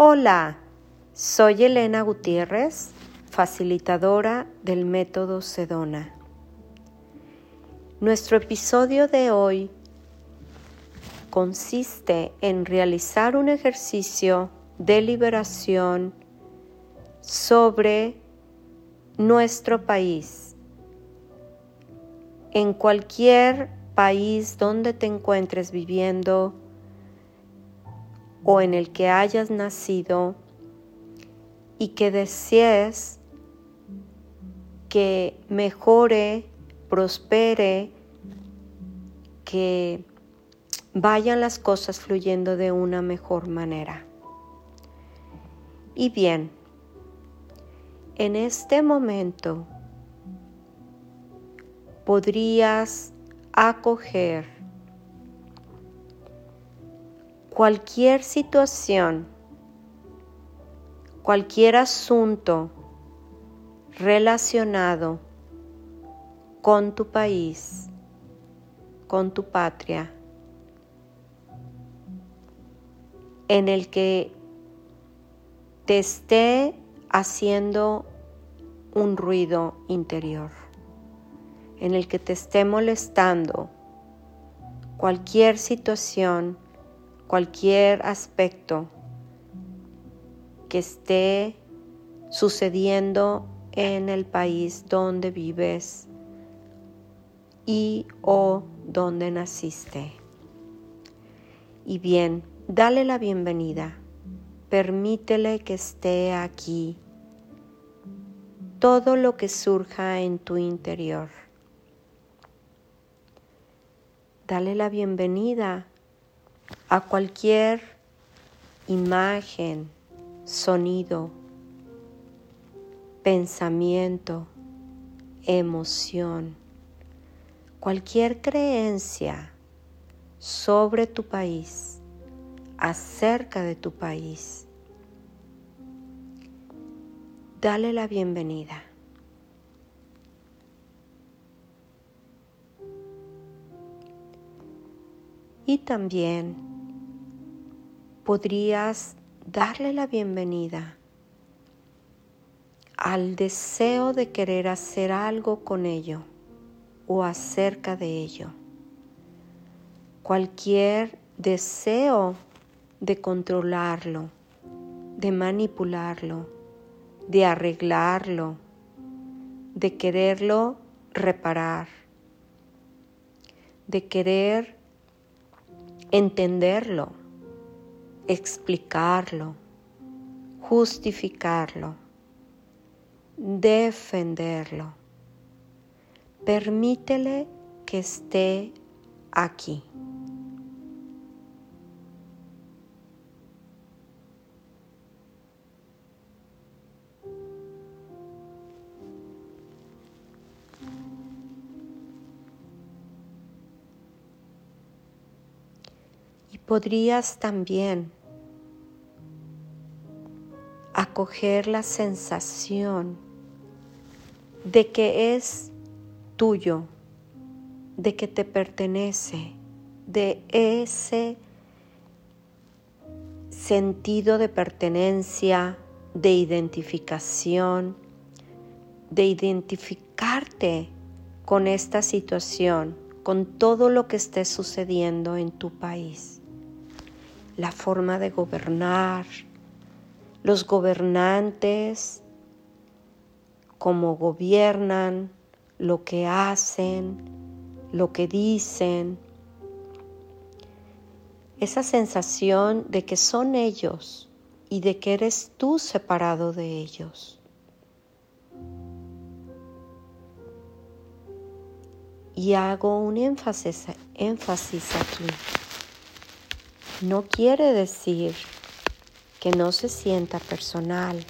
Hola, soy Elena Gutiérrez, facilitadora del método Sedona. Nuestro episodio de hoy consiste en realizar un ejercicio de liberación sobre nuestro país. En cualquier país donde te encuentres viviendo, o en el que hayas nacido y que desees que mejore, prospere, que vayan las cosas fluyendo de una mejor manera. Y bien, en este momento podrías acoger cualquier situación, cualquier asunto relacionado con tu país, con tu patria, en el que te esté haciendo un ruido interior, en el que te esté molestando cualquier situación cualquier aspecto que esté sucediendo en el país donde vives y o donde naciste. Y bien, dale la bienvenida, permítele que esté aquí todo lo que surja en tu interior. Dale la bienvenida a cualquier imagen, sonido, pensamiento, emoción, cualquier creencia sobre tu país, acerca de tu país. Dale la bienvenida. Y también podrías darle la bienvenida al deseo de querer hacer algo con ello o acerca de ello. Cualquier deseo de controlarlo, de manipularlo, de arreglarlo, de quererlo reparar, de querer entenderlo, explicarlo, justificarlo, defenderlo. Permítele que esté aquí. Podrías también acoger la sensación de que es tuyo, de que te pertenece, de ese sentido de pertenencia, de identificación, de identificarte con esta situación, con todo lo que esté sucediendo en tu país la forma de gobernar, los gobernantes, cómo gobiernan, lo que hacen, lo que dicen, esa sensación de que son ellos y de que eres tú separado de ellos. Y hago un énfasis, aquí no quiere decir que no se sienta personal.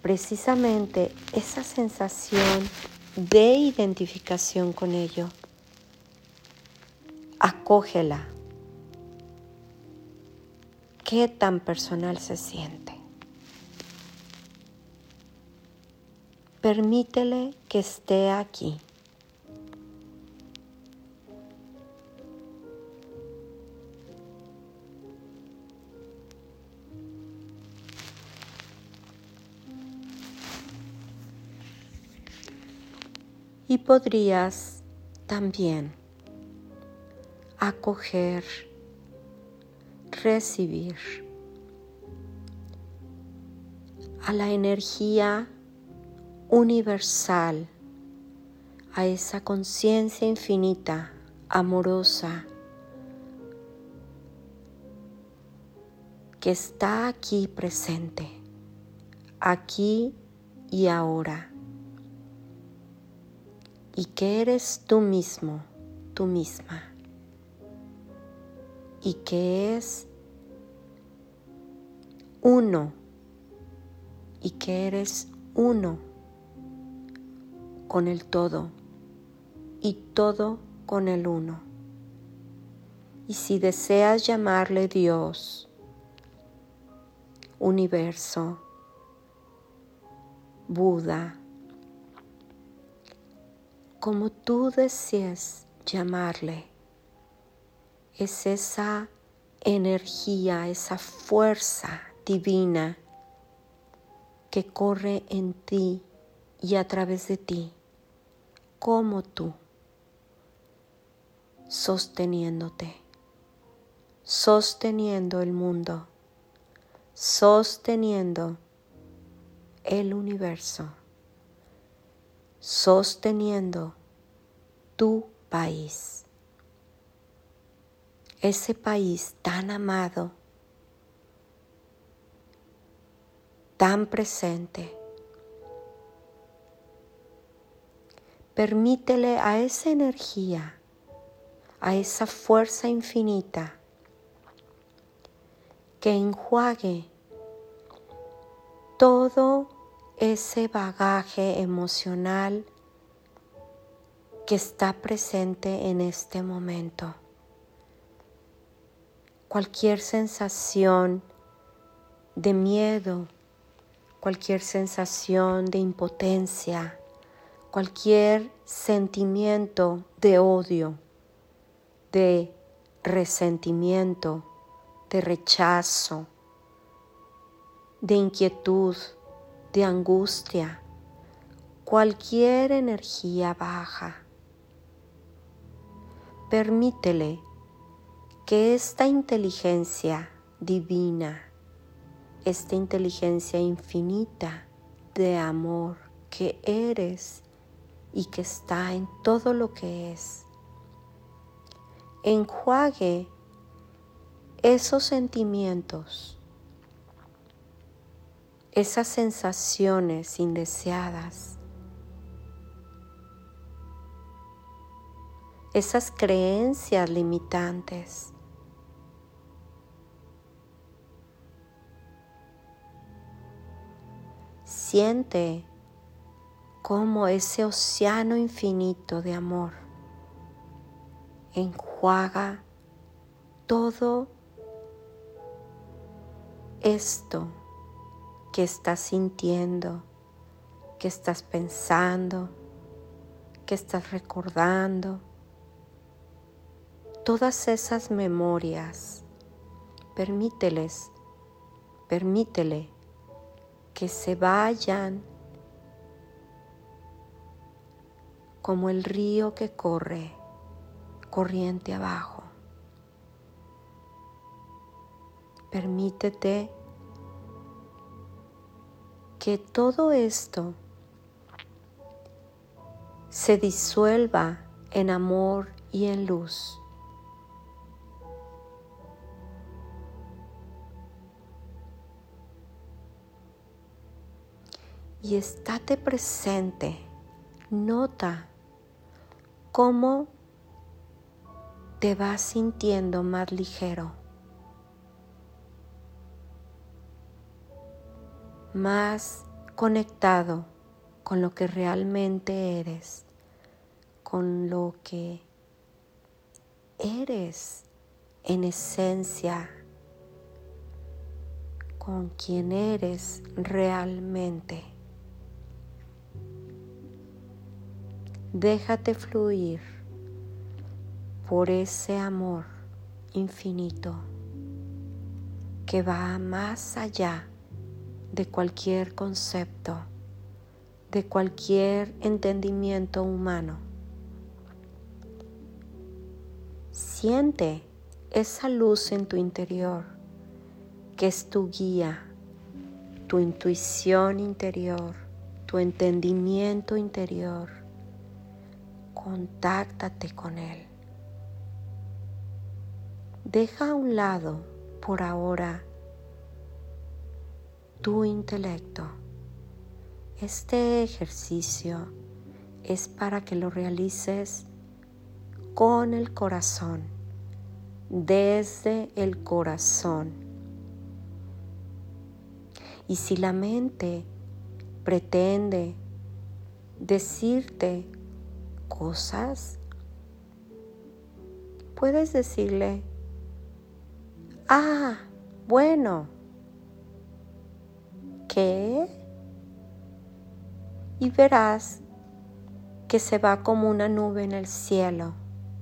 Precisamente esa sensación de identificación con ello, acógela. ¿Qué tan personal se siente? Permítele que esté aquí. Y podrías también acoger, recibir a la energía universal, a esa conciencia infinita, amorosa, que está aquí presente, aquí y ahora, y que eres tú mismo, tú misma, y que es uno, y que eres uno con el todo, y todo con el uno. Y si deseas llamarle Dios, universo, Buda, como tú desees llamarle, es esa energía, esa fuerza divina que corre en ti y a través de ti, como tú, sosteniéndote, sosteniendo el mundo sosteniendo el universo, sosteniendo tu país, ese país tan amado, tan presente. Permítele a esa energía, a esa fuerza infinita, que enjuague todo ese bagaje emocional que está presente en este momento. Cualquier sensación de miedo, cualquier sensación de impotencia, cualquier sentimiento de odio, de resentimiento, de rechazo, de inquietud, de angustia, cualquier energía baja. Permítele que esta inteligencia divina, esta inteligencia infinita de amor que eres y que está en todo lo que es, enjuague esos sentimientos, esas sensaciones indeseadas, esas creencias limitantes. Siente como ese océano infinito de amor enjuaga todo esto que estás sintiendo, que estás pensando, que estás recordando, todas esas memorias, permíteles, permítele que se vayan como el río que corre corriente abajo. Permítete que todo esto se disuelva en amor y en luz. Y estate presente, nota cómo te vas sintiendo más ligero. Más conectado con lo que realmente eres, con lo que eres en esencia, con quien eres realmente. Déjate fluir por ese amor infinito que va más allá de cualquier concepto, de cualquier entendimiento humano. Siente esa luz en tu interior que es tu guía, tu intuición interior, tu entendimiento interior. Contáctate con él. Deja a un lado por ahora tu intelecto. Este ejercicio es para que lo realices con el corazón, desde el corazón. Y si la mente pretende decirte cosas, puedes decirle, ah, bueno, ¿qué? Y verás que se va como una nube en el cielo.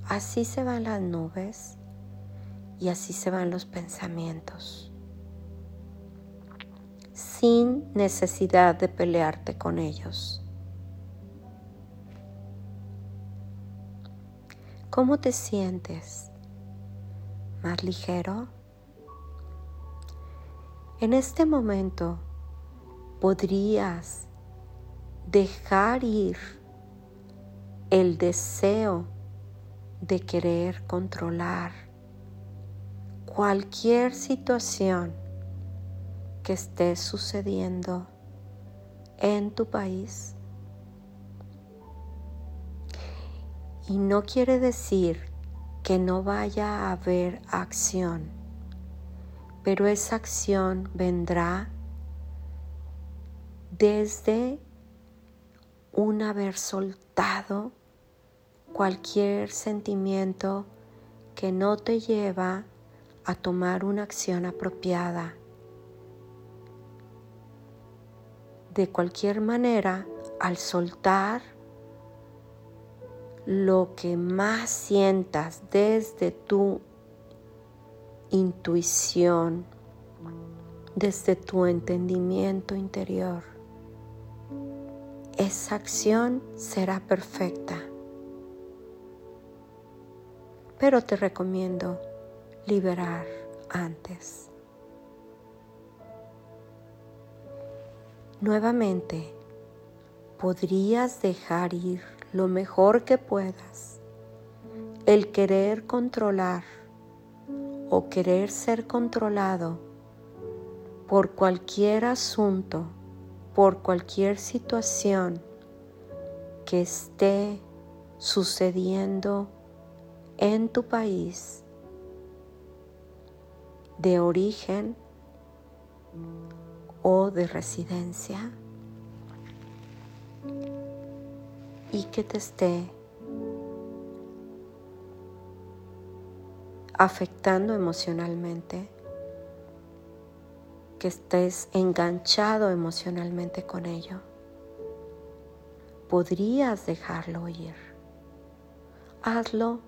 Así se van las nubes y así se van los pensamientos. Sin necesidad de pelearte con ellos. ¿Cómo te sientes? ¿Más ligero? En este momento podrías dejar ir el deseo de querer controlar cualquier situación que esté sucediendo en tu país. Y no quiere decir que no vaya a haber acción, pero esa acción vendrá desde un haber soltado cualquier sentimiento que no te lleva a tomar una acción apropiada. De cualquier manera, al soltar lo que más sientas desde tu intuición, desde tu entendimiento interior, esa acción será perfecta pero te recomiendo liberar antes. Nuevamente, podrías dejar ir lo mejor que puedas el querer controlar o querer ser controlado por cualquier asunto, por cualquier situación que esté sucediendo en tu país de origen o de residencia y que te esté afectando emocionalmente, que estés enganchado emocionalmente con ello, podrías dejarlo ir. Hazlo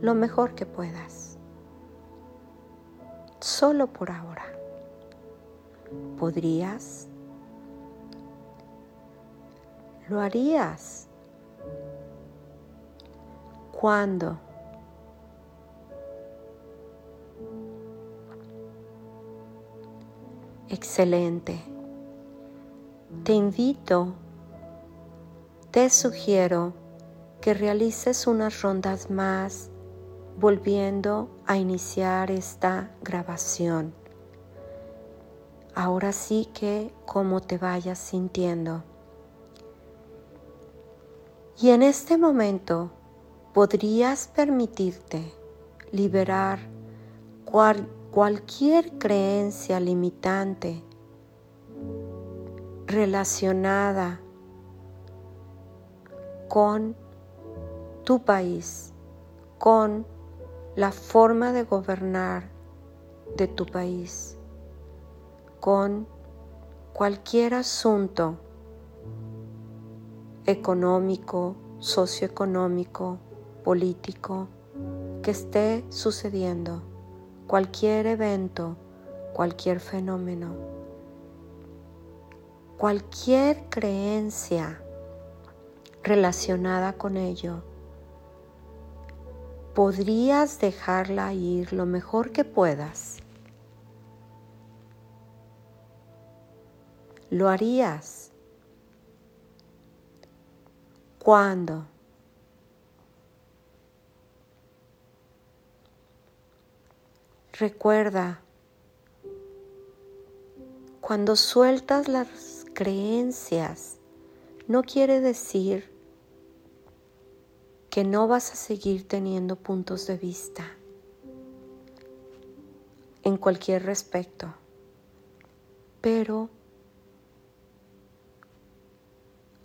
lo mejor que puedas. Solo por ahora. ¿Podrías? ¿Lo harías? ¿Cuándo? Excelente. Te invito, te sugiero que realices unas rondas más volviendo a iniciar esta grabación. Ahora sí que como te vayas sintiendo. Y en este momento podrías permitirte liberar cualquier creencia limitante relacionada con tu país, con la forma de gobernar de tu país con cualquier asunto económico, socioeconómico, político que esté sucediendo, cualquier evento, cualquier fenómeno. cualquier creencia relacionada con ello, podrías dejarla ir lo mejor que puedas. Lo harías. ¿Cuándo? Recuerda, cuando sueltas las creencias, no quiere decir que no vas a seguir teniendo puntos de vista en cualquier respecto, pero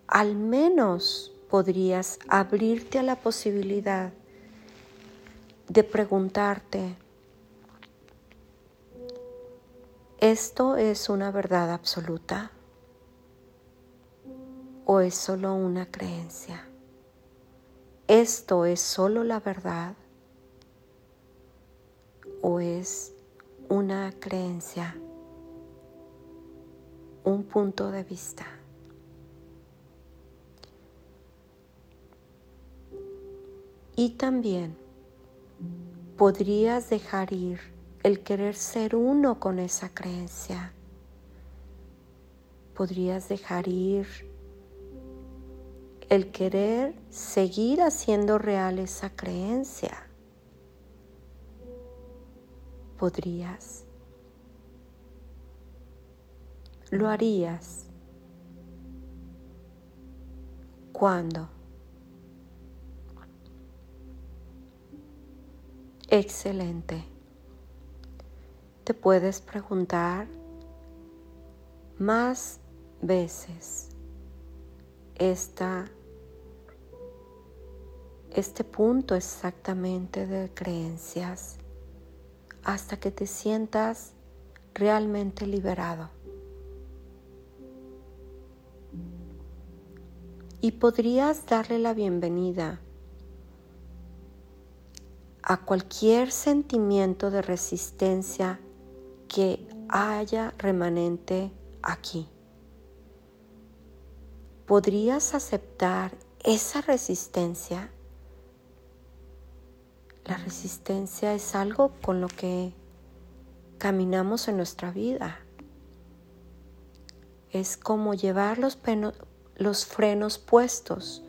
al menos podrías abrirte a la posibilidad de preguntarte, ¿Esto es una verdad absoluta o es solo una creencia? ¿Esto es solo la verdad o es una creencia, un punto de vista? Y también podrías dejar ir el querer ser uno con esa creencia. Podrías dejar ir el querer seguir haciendo real esa creencia. Podrías. Lo harías. ¿Cuándo? Excelente te puedes preguntar más veces este punto exactamente de creencias hasta que te sientas realmente liberado. Y podrías darle la bienvenida a cualquier sentimiento de resistencia que haya remanente aquí. ¿Podrías aceptar esa resistencia? La resistencia es algo con lo que caminamos en nuestra vida. Es como llevar los, frenos puestos,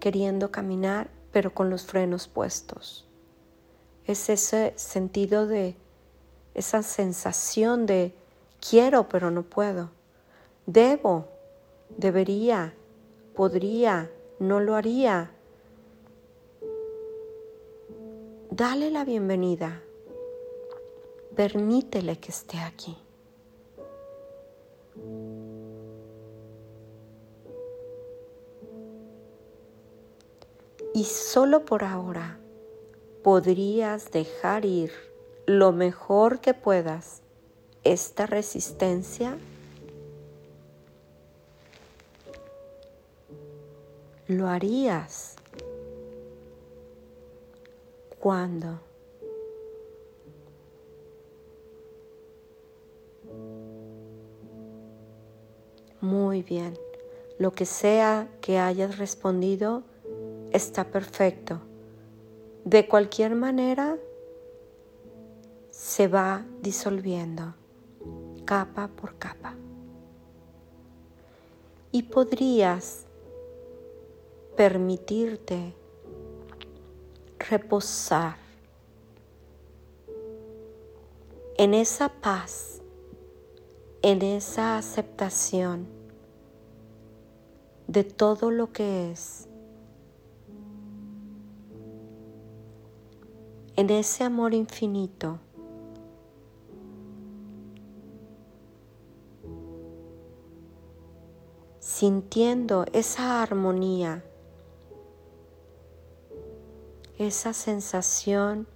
queriendo caminar, pero con los frenos puestos. Es ese sentido de esa sensación de quiero pero no puedo, debo, debería, podría, no lo haría. Dale la bienvenida, permítele que esté aquí. Y solo por ahora podrías dejar ir lo mejor que puedas esta resistencia, lo harías cuando Muy bien, lo que sea que hayas respondido está perfecto. De cualquier manera, se va disolviendo capa por capa. Y podrías permitirte reposar en esa paz, en esa aceptación de todo lo que es, en ese amor infinito sintiendo esa armonía, esa sensación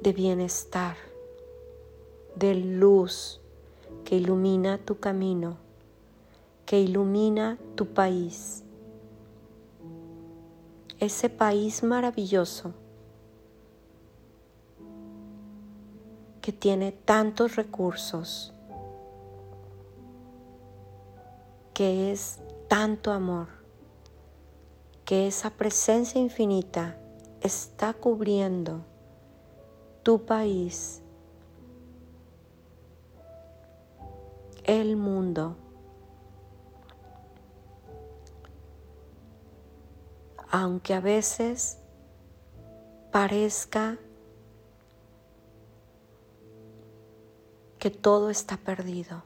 de bienestar, de luz que ilumina tu camino, que ilumina tu país, ese país maravilloso que tiene tantos recursos que es tanto amor, que esa presencia infinita está cubriendo tu país, el mundo. Aunque a veces parezca que todo está perdido,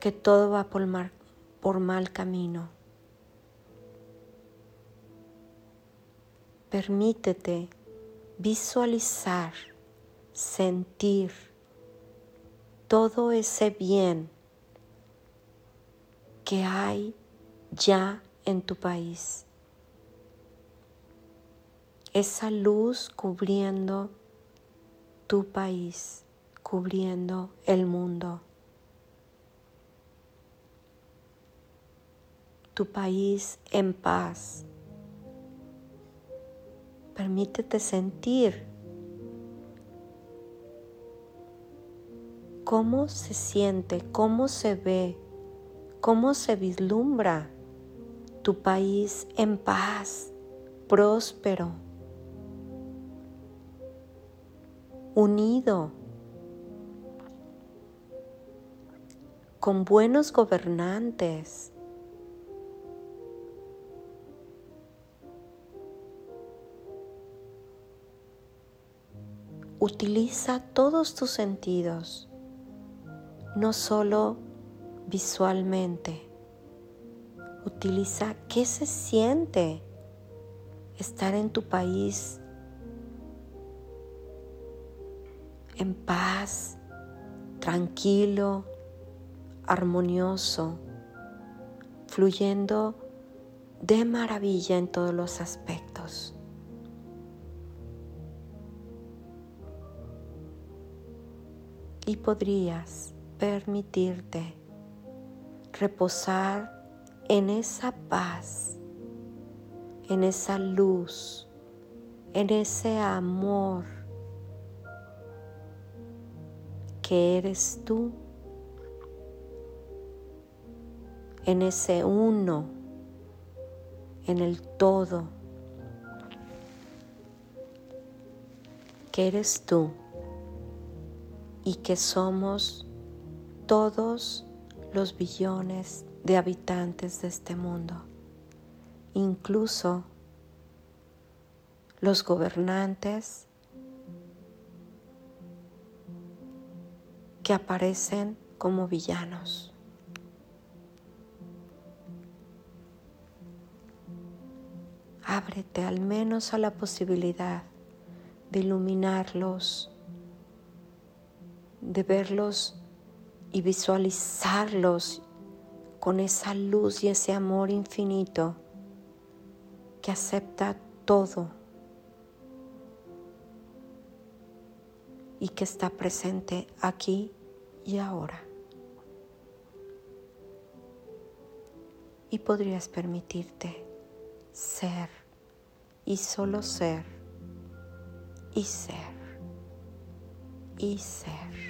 que todo va por mal, por mal camino. Permítete visualizar, sentir todo ese bien que hay ya en tu país esa luz cubriendo tu país, cubriendo el mundo. Tu país en paz. Permítete sentir cómo se siente, cómo se ve, cómo se vislumbra tu país en paz, próspero. unido, con buenos gobernantes. Utiliza todos tus sentidos, no solo visualmente. Utiliza qué se siente estar en tu país en paz, tranquilo, armonioso, fluyendo de maravilla en todos los aspectos. Y podrías permitirte reposar en esa paz, en esa luz, en ese amor que eres tú en ese uno, en el todo, que eres tú y que somos todos los billones de habitantes de este mundo, incluso los gobernantes que aparecen como villanos. Ábrete al menos a la posibilidad de iluminarlos, de verlos y visualizarlos con esa luz y ese amor infinito que acepta todo y que está presente aquí y ahora. Y podrías permitirte ser y solo ser y ser y ser.